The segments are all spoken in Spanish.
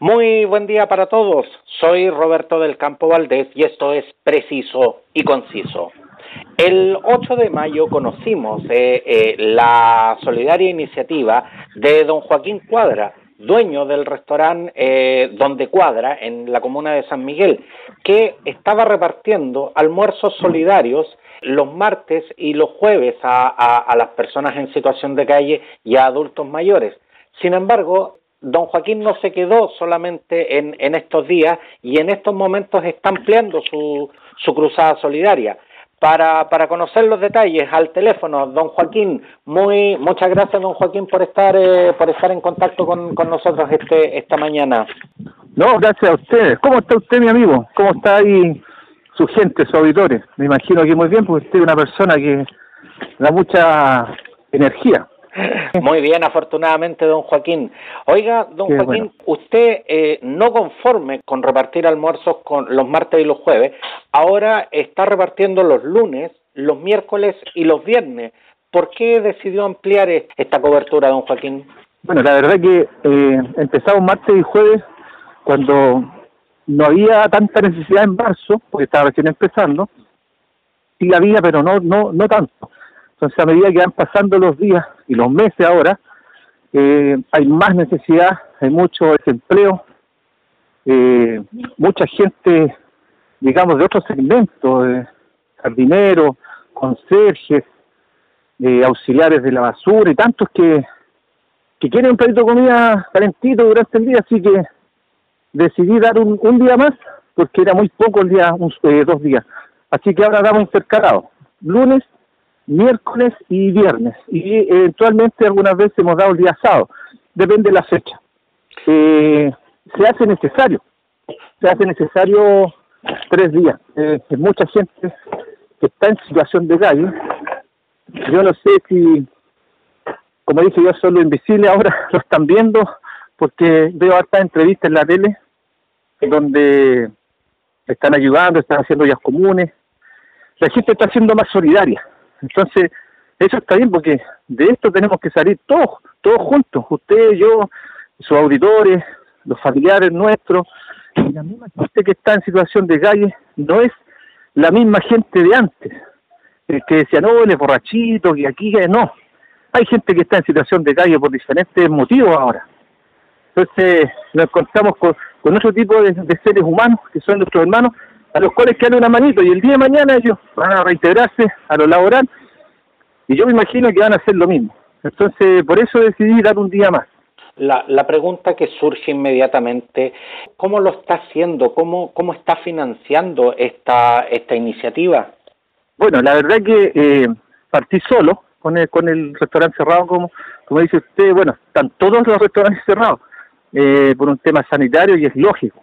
Muy buen día para todos. Soy Roberto del Campo Valdés y esto es Preciso y Conciso. El 8 de mayo conocimos eh, eh, la solidaria iniciativa de don Joaquín Cuadra, dueño del restaurante eh, Donde Cuadra, en la comuna de San Miguel, que estaba repartiendo almuerzos solidarios los martes y los jueves a las personas en situación de calle y a adultos mayores. Sin embargo, don Joaquín no se quedó solamente en, estos días y en estos momentos está ampliando su, su cruzada solidaria. Para, para, conocer los detalles al teléfono, don Joaquín, muy muchas gracias don Joaquín por estar eh, por estar en contacto con, con, nosotros este esta mañana. No, gracias a ustedes. ¿Cómo está usted, mi amigo? ¿Cómo está ahí su gente, sus auditores? Me imagino que muy bien, porque usted es una persona que da mucha energía. Muy bien, afortunadamente, don Joaquín. Oiga, don Joaquín, usted eh, no conforme con repartir almuerzos con los martes y los jueves, ahora está repartiendo los lunes, los miércoles y los viernes. ¿Por qué decidió ampliar esta cobertura, don Joaquín? Bueno, la verdad que eh, empezamos martes y jueves cuando no había tanta necesidad en marzo, porque estaba recién empezando, sí había, pero no, no, no tanto. Entonces, a medida que van pasando los días y los meses ahora, eh, hay más necesidad, hay mucho desempleo, eh, mucha gente, digamos, de otros segmentos, eh, jardineros, conserjes, auxiliares de la basura y tantos que, que quieren un platito de comida calentito durante el día, así que decidí dar un, un día más, porque era muy poco el día, un, eh, dos días. Así que ahora damos intercalados, lunes miércoles y viernes. Y eventualmente algunas veces hemos dado el día sábado. Depende de la fecha. Eh, se hace necesario. Se hace necesario tres días. Eh, mucha gente que está en situación de calle. Yo no sé si, como dije yo, solo invisible, ahora lo están viendo porque veo hartas entrevistas en la tele donde están ayudando, están haciendo vías comunes. La gente está siendo más solidaria entonces, eso está bien porque de esto tenemos que salir todos, todos juntos, usted, yo, sus auditores, los familiares nuestros, y la misma gente que está en situación de calle no es la misma gente de antes, que decía, no, él es borrachito, que aquí, no. Hay gente que está en situación de calle por diferentes motivos ahora. Entonces nos encontramos con, con otro tipo de seres humanos, que son nuestros hermanos, a los cuales quedan una manito y el día de mañana ellos van a reintegrarse a lo laboral y yo me imagino que van a hacer lo mismo. Entonces, por eso decidí dar un día más. La, la pregunta que surge inmediatamente, ¿cómo lo está haciendo? ¿Cómo, cómo está financiando esta, esta iniciativa? Bueno, la verdad que eh, partí solo con el, con el restaurante cerrado, como, como dice usted, bueno, están todos los restaurantes cerrados eh, por un tema sanitario y es lógico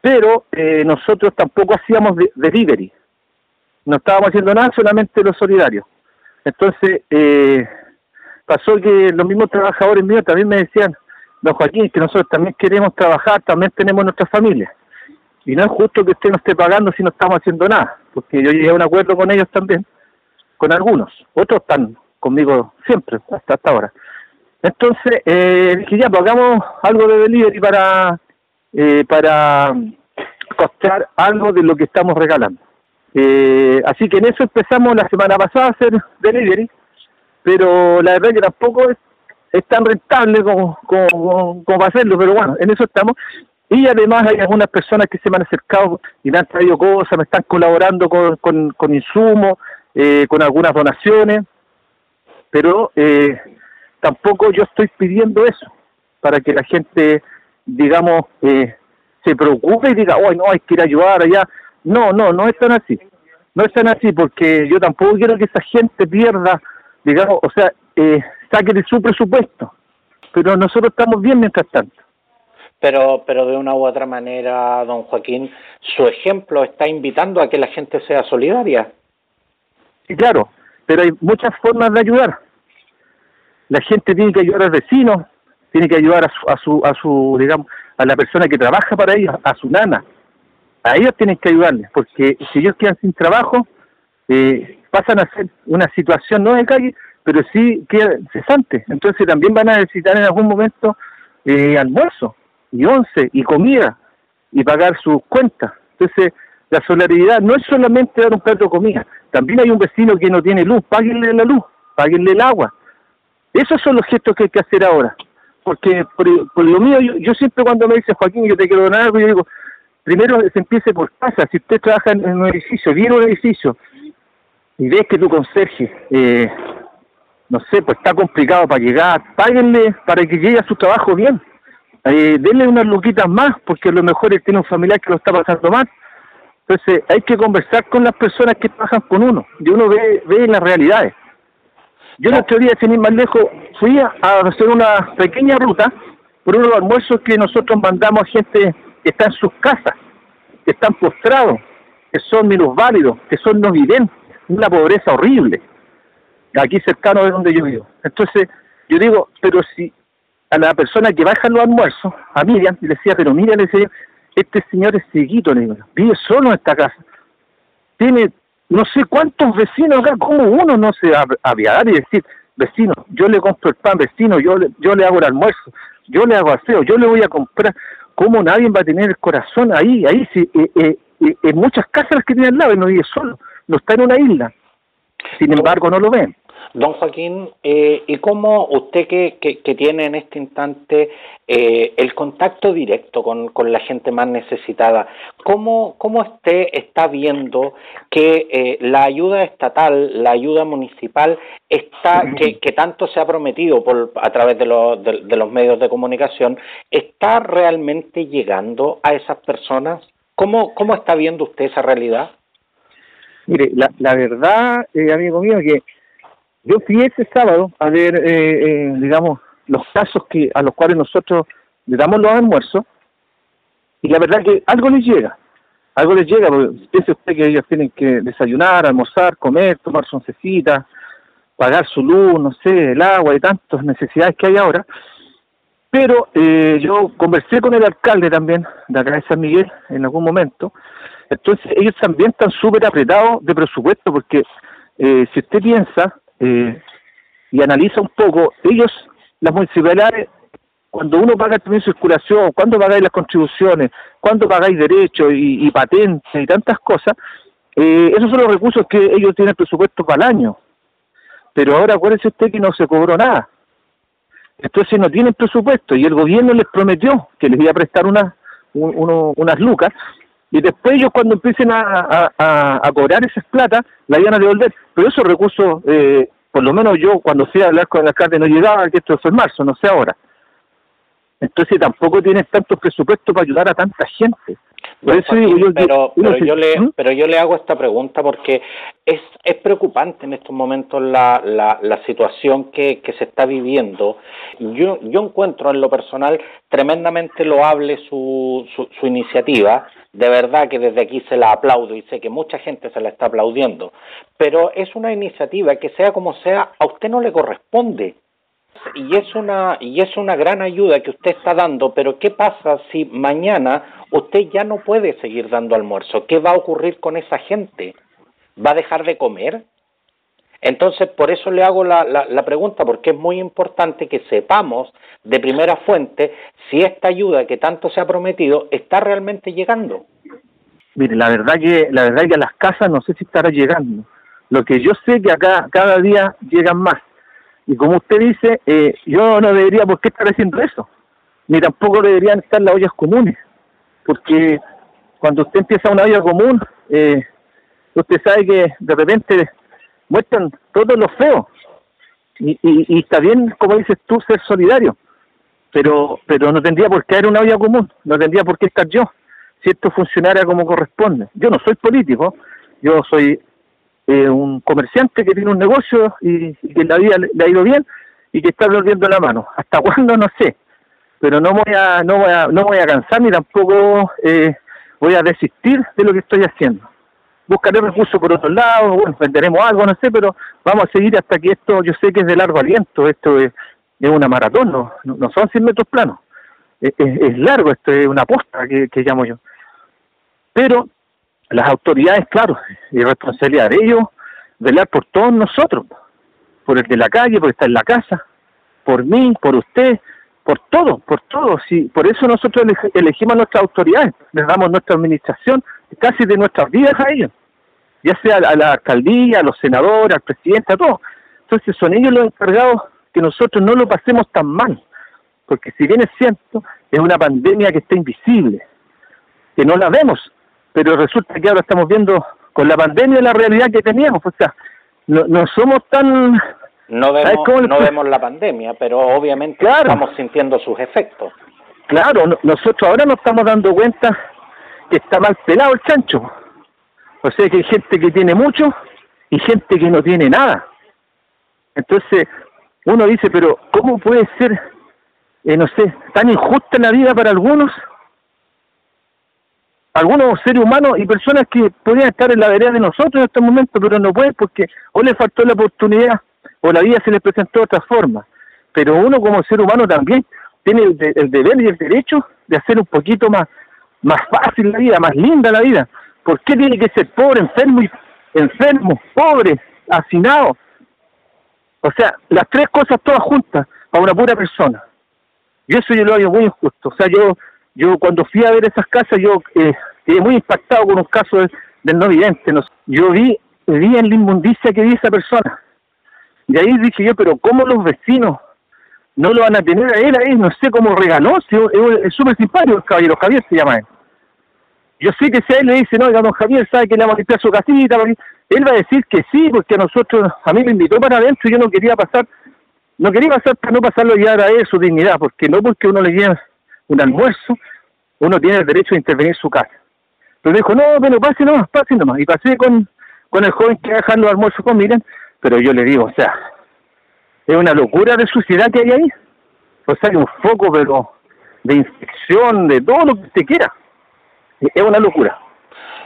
pero eh, nosotros tampoco hacíamos delivery, no estábamos haciendo nada, solamente los solidarios. Entonces, eh, pasó que los mismos trabajadores míos también me decían, don Joaquín, que nosotros también queremos trabajar, también tenemos nuestra familia. Y no es justo que usted no esté pagando si no estamos haciendo nada, porque yo llegué a un acuerdo con ellos también, con algunos. Otros están conmigo siempre, hasta, hasta ahora. Entonces, eh, dije, ya, pues hagamos algo de delivery para eh, para costar algo de lo que estamos regalando. Eh, así que en eso empezamos la semana pasada a hacer delivery, pero la verdad que tampoco es, tan rentable como, como, como, hacerlo, pero bueno, en eso estamos. Y además hay algunas personas que se me han acercado y me han traído cosas, me están colaborando con, con, con insumos, eh, con algunas donaciones, pero eh, tampoco yo estoy pidiendo eso para que la gente digamos, eh, se preocupe y diga, hoy no, hay que ir a ayudar allá. No, no, no es tan así. No es tan así porque yo tampoco quiero que esa gente pierda, digamos, o sea, eh, saque de su presupuesto. Pero nosotros estamos bien mientras tanto. Pero, pero de una u otra manera, don Joaquín, su ejemplo está invitando a que la gente sea solidaria. Sí, claro, pero hay muchas formas de ayudar. La gente tiene que ayudar al vecino, tiene que ayudar a su, a su, a su, digamos, a la persona que trabaja para ellos, a su nana. A ellos tienen que ayudarles, porque si ellos quedan sin trabajo, eh, pasan a ser una situación no de calle, pero sí quedan cesantes. Entonces también van a necesitar en algún momento eh, almuerzo. y once y comida y pagar sus cuentas. Entonces, la solidaridad no es solamente dar un plato de comida, también hay un vecino que no tiene luz, páguenle la luz, páguenle el agua. Esos son los gestos que hay que hacer ahora. Porque por, lo mío, yo, siempre cuando me dice Joaquín, yo te quiero donar algo, yo digo, primero se empiece por casa. Si usted trabaja en, un edificio, viene un edificio y ves que tu conserje, eh, no sé, pues está complicado para llegar, páguenle para que llegue a su trabajo bien. Eh, denle unas luquitas más, porque a lo mejor él tiene un familiar que lo está pasando mal. Entonces hay que conversar con las personas que trabajan con uno y uno ve, ve las realidades. Yo la teoría, sin ir más lejos, fui a hacer una pequeña ruta por unos almuerzos que nosotros mandamos a gente que está en sus casas, que están postrados, que son minusválidos, que son no videntes, una pobreza horrible, aquí cercano de donde yo vivo. Entonces, yo digo, pero si a la persona que baja los almuerzos, a Miriam, le decía, pero Miriam, le decía, este señor es seguito, le digo, vive solo en esta casa, tiene no sé cuántos vecinos acá, como uno no se aviar y decir, vecino, yo le compro el pan, vecino, yo le, yo le hago el almuerzo, yo le hago aseo, yo le voy a comprar, ¿cómo nadie va a tener el corazón ahí? Ahí sí, eh, eh, eh, en muchas casas que tiene al lado, y no vive solo, no está en una isla, sin embargo no lo ven. Don Joaquín, eh, ¿y cómo usted que, que, tiene en este instante eh, el contacto directo con, con, la gente más necesitada, ¿cómo, cómo usted está viendo que eh, la ayuda estatal, la ayuda municipal, está que, que tanto se ha prometido por, a través de los, de los medios de comunicación, está realmente llegando a esas personas? ¿Cómo, cómo está viendo usted esa realidad? Mire, la, la verdad, amigo mío, que yo fui ese sábado a ver, eh, eh, digamos, los casos que a los cuales nosotros le damos los almuerzos y la verdad que algo les llega, algo les llega, porque piense usted que ellos tienen que desayunar, almorzar, comer, tomar su oncecita, pagar su luz, no sé, el agua y tantas necesidades que hay ahora. Pero eh, yo conversé con el alcalde también de acá de San Miguel en algún momento, entonces ellos también están súper apretados de presupuesto porque si usted piensa, eh, y analiza un poco, ellos, las municipalidades, cuando uno paga también circulación, cuando pagáis las contribuciones, cuando pagáis derechos y, patentes y tantas cosas, eh, esos son los recursos que ellos tienen presupuesto para el año. Pero ahora acuérdese usted que no se cobró nada. Entonces no tienen presupuesto y el gobierno les prometió que les iba a prestar unas unas lucas y después ellos cuando empiecen a, a, cobrar esas plata, la iban a devolver. Pero esos recursos, eh, por lo menos yo cuando fui a hablar con el alcalde no llegaba, que esto fue en marzo, no sé ahora. Entonces tampoco tienen tanto presupuesto para ayudar a tanta gente pero, pero, yo le, pero yo le hago esta pregunta porque es, es preocupante en estos momentos la, la, la situación que, que se está viviendo. Yo, yo encuentro en lo personal tremendamente loable su, su, su iniciativa. De verdad que desde aquí se la aplaudo y sé que mucha gente se la está aplaudiendo. Pero es una iniciativa que sea como sea, a usted no le corresponde y es una y es una gran ayuda que usted está dando, pero ¿qué pasa si mañana usted ya no puede seguir dando almuerzo? ¿Qué va a ocurrir con esa gente? ¿Va a dejar de comer? Entonces, por eso le hago la, la, pregunta, porque es muy importante que sepamos de primera fuente si esta ayuda que tanto se ha prometido está realmente llegando. Mire, la verdad que la verdad que a las casas no sé si estará llegando. Lo que yo sé que acá cada día llegan más y como usted dice, eh, yo no debería por qué estar haciendo eso, ni tampoco deberían estar las ollas comunes, porque cuando usted empieza una olla común, eh, usted sabe que de repente muestran todo lo feo, y, y, está bien, como dices tú, ser solidario, pero pero no tendría por qué haber una olla común, no tendría por qué estar yo, si esto funcionara como corresponde. Yo no soy político, yo soy eh, un comerciante que tiene un negocio y, que la vida le, ha ido bien y que está volviendo la mano. ¿Hasta cuándo? No sé. Pero no voy a, no voy a, no voy a cansar ni tampoco eh, voy a desistir de lo que estoy haciendo. Buscaré recursos por otro lado, bueno, venderemos algo, no sé, pero vamos a seguir hasta que esto, yo sé que es de largo aliento, esto es, es una maratón, no, no son 100 metros planos, es, es, largo, esto es una posta que, que llamo yo. Pero las autoridades, claro, y responsabilidad de ellos, velar por todos nosotros, por el de la calle, por estar en la casa, por mí, por usted, por todo, por todo. Sí, por eso nosotros elegimos a nuestras autoridades, les damos nuestra administración, casi de nuestras vidas a ellos, ya sea a la alcaldía, a los senadores, al presidente, a todos. Entonces son ellos los encargados que nosotros no lo pasemos tan mal, porque si bien es cierto, es una pandemia que está invisible, que no la vemos, pero resulta que ahora estamos viendo con la pandemia la realidad que teníamos, o sea, no, no somos tan no vemos, no vemos la pandemia, pero obviamente estamos sintiendo sus efectos. Claro, nosotros ahora nos estamos dando cuenta que está mal pelado el chancho. O sea que hay gente que tiene mucho y gente que no tiene nada. Entonces, uno dice, pero ¿cómo puede ser, eh, no sé, tan injusta la vida para algunos? Algunos seres humanos y personas que podrían estar en la vereda de nosotros en este momento, pero no pueden porque o les faltó la oportunidad o la vida se les presentó de otra forma. Pero uno como ser humano también tiene el, deber y el derecho de hacer un poquito más, más fácil la vida, más linda la vida. ¿Por qué tiene que ser pobre, enfermo, y, enfermo, pobre, hacinado? O sea, las tres cosas todas juntas para una pura persona. Y eso yo lo hago muy injusto. O sea, yo yo cuando fui a ver esas casas, yo eh, quedé muy impactado con un caso del, no vidente. Yo vi, vi en la inmundicia que vi esa persona. Y ahí dije yo, pero ¿cómo los vecinos no lo van a tener a él ahí? No sé cómo regaló, es súper simpático el caballero, Javier se llama él. Yo sé que si a él le dice, no, don Javier sabe que le vamos a limpiar su casita, él va a decir que sí, porque a nosotros, a mí me invitó para adentro y yo no quería pasar, no quería pasar para no pasarlo ya a él su dignidad, porque no porque uno le lleve un almuerzo, uno tiene el derecho de intervenir en su casa. Pero dijo, no, pero pase nomás, pase nomás. Y pasé con, con el joven que dejar los almuerzos con Miren, pero yo le digo, o sea, es una locura de suciedad que hay ahí. O sea, hay un foco, pero de infección, de todo lo que usted quiera. Es una locura.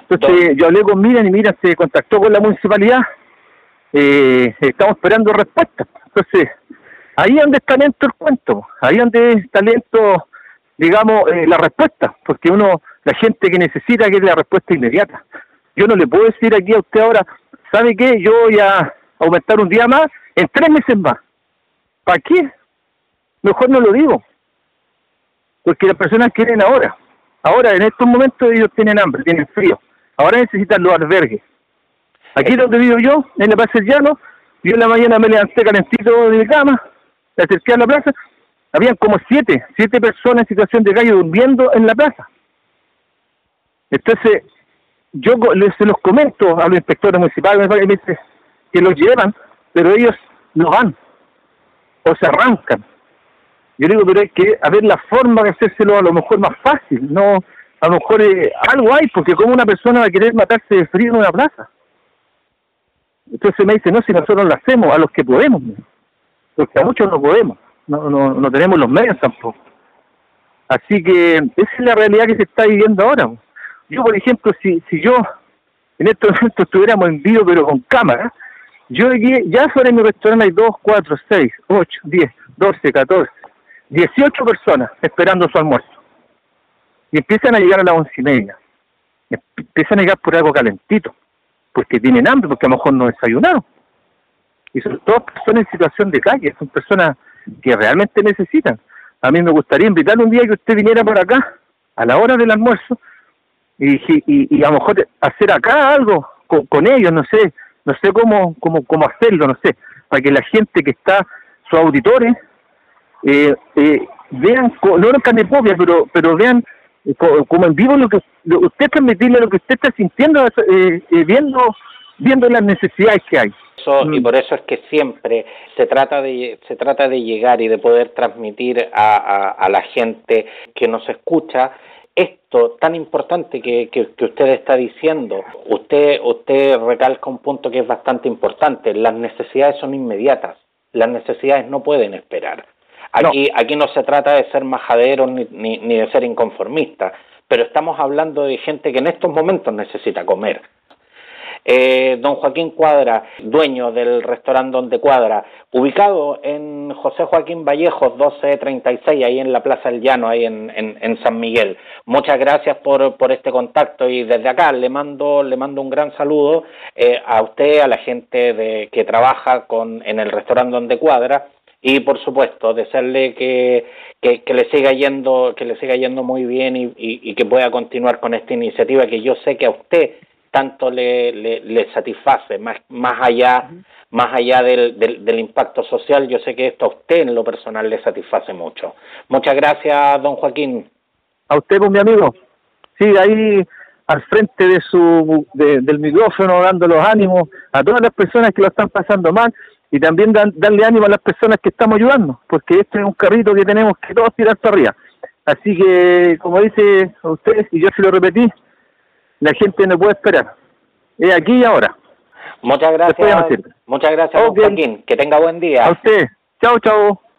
Entonces yo hablé con Miren y Miren se contactó con la municipalidad. Eh, estamos esperando respuestas. Entonces, ahí donde está lento el cuento. Ahí donde está lento, digamos, eh, la respuesta. Porque uno, la gente que necesita que la respuesta inmediata. Yo no le puedo decir aquí a usted ahora, ¿sabe qué? Yo voy a aumentar un día más en tres meses más. ¿Para qué? Mejor no lo digo. Porque las personas quieren ahora. Ahora, en estos momentos, ellos tienen hambre, tienen frío. Ahora necesitan los albergues. Aquí donde vivo yo, en la Plaza del Llano, yo en la mañana me levanté calentito de mi cama, me acerqué a la plaza, habían como siete, siete personas en situación de calle durmiendo en la plaza. Entonces, yo se los comento a los inspectores municipales, que los llevan, pero ellos no van, o se arrancan. Yo digo, pero hay que haber la forma de hacérselo a lo mejor más fácil, no, a lo mejor algo hay, porque como una persona va a querer matarse de frío en una plaza. Entonces me dice, no, si nosotros lo hacemos, a los que podemos, porque a muchos no podemos, no, no, no tenemos los medios tampoco. Así que esa es la realidad que se está viviendo ahora. Yo, por ejemplo, si, si yo en estos momentos estuviéramos en vivo, pero con cámara, yo ya fuera en mi restaurante hay 2, 4, 6, 8, 10, 12, 14, 18 personas esperando su almuerzo. Y empiezan a llegar a las once y media. Empiezan a llegar por algo calentito, porque tienen hambre, porque a lo mejor no desayunaron. Y son todas personas en situación de calle, son personas que realmente necesitan. A mí me gustaría invitarle un día que usted viniera por acá, a la hora del almuerzo, y, y, a lo mejor hacer acá algo con, ellos, no sé, no sé cómo, cómo, cómo hacerlo, no sé, para que la gente que está, sus auditores, eh, eh, vean, no en carne propia, pero, pero vean eh, como en vivo lo que usted transmitirle lo que usted está sintiendo, eh, eh, viendo, viendo las necesidades que hay. Y mm. por eso es que siempre se trata de se trata de llegar y de poder transmitir a, a, a la gente que nos escucha esto tan importante que, que, usted está diciendo, usted, usted recalca un punto que es bastante importante, las necesidades son inmediatas, las necesidades no pueden esperar. Aquí no, aquí no se trata de ser majaderos ni, ni, ni de ser inconformistas, pero estamos hablando de gente que en estos momentos necesita comer. Eh, don Joaquín Cuadra, dueño del restaurante Donde Cuadra, ubicado en José Joaquín Vallejos 1236, ahí en la Plaza del Llano, ahí en, en, San Miguel. Muchas gracias por, este contacto y desde acá le mando, le mando un gran saludo eh, a usted, a la gente de, que trabaja con, en el restaurante Donde Cuadra y por supuesto desearle que, que, le siga yendo que le siga yendo muy bien y, y, que pueda continuar con esta iniciativa que yo sé que a usted tanto le, le, satisface más más allá más allá del, del, impacto social yo sé que esto a usted en lo personal le satisface mucho. Muchas gracias don Joaquín. A usted pues mi amigo. Sí ahí al frente de su del micrófono dando los ánimos a todas las personas que lo están pasando mal y también darle ánimo a las personas que estamos ayudando, porque este es un carrito que tenemos que todos tirar para arriba. Así que, como dice usted, y yo se lo repetí, la gente no puede esperar. Es aquí y ahora. Muchas gracias. Muchas gracias, Joaquín. Que tenga buen día. A usted. Chao, chao.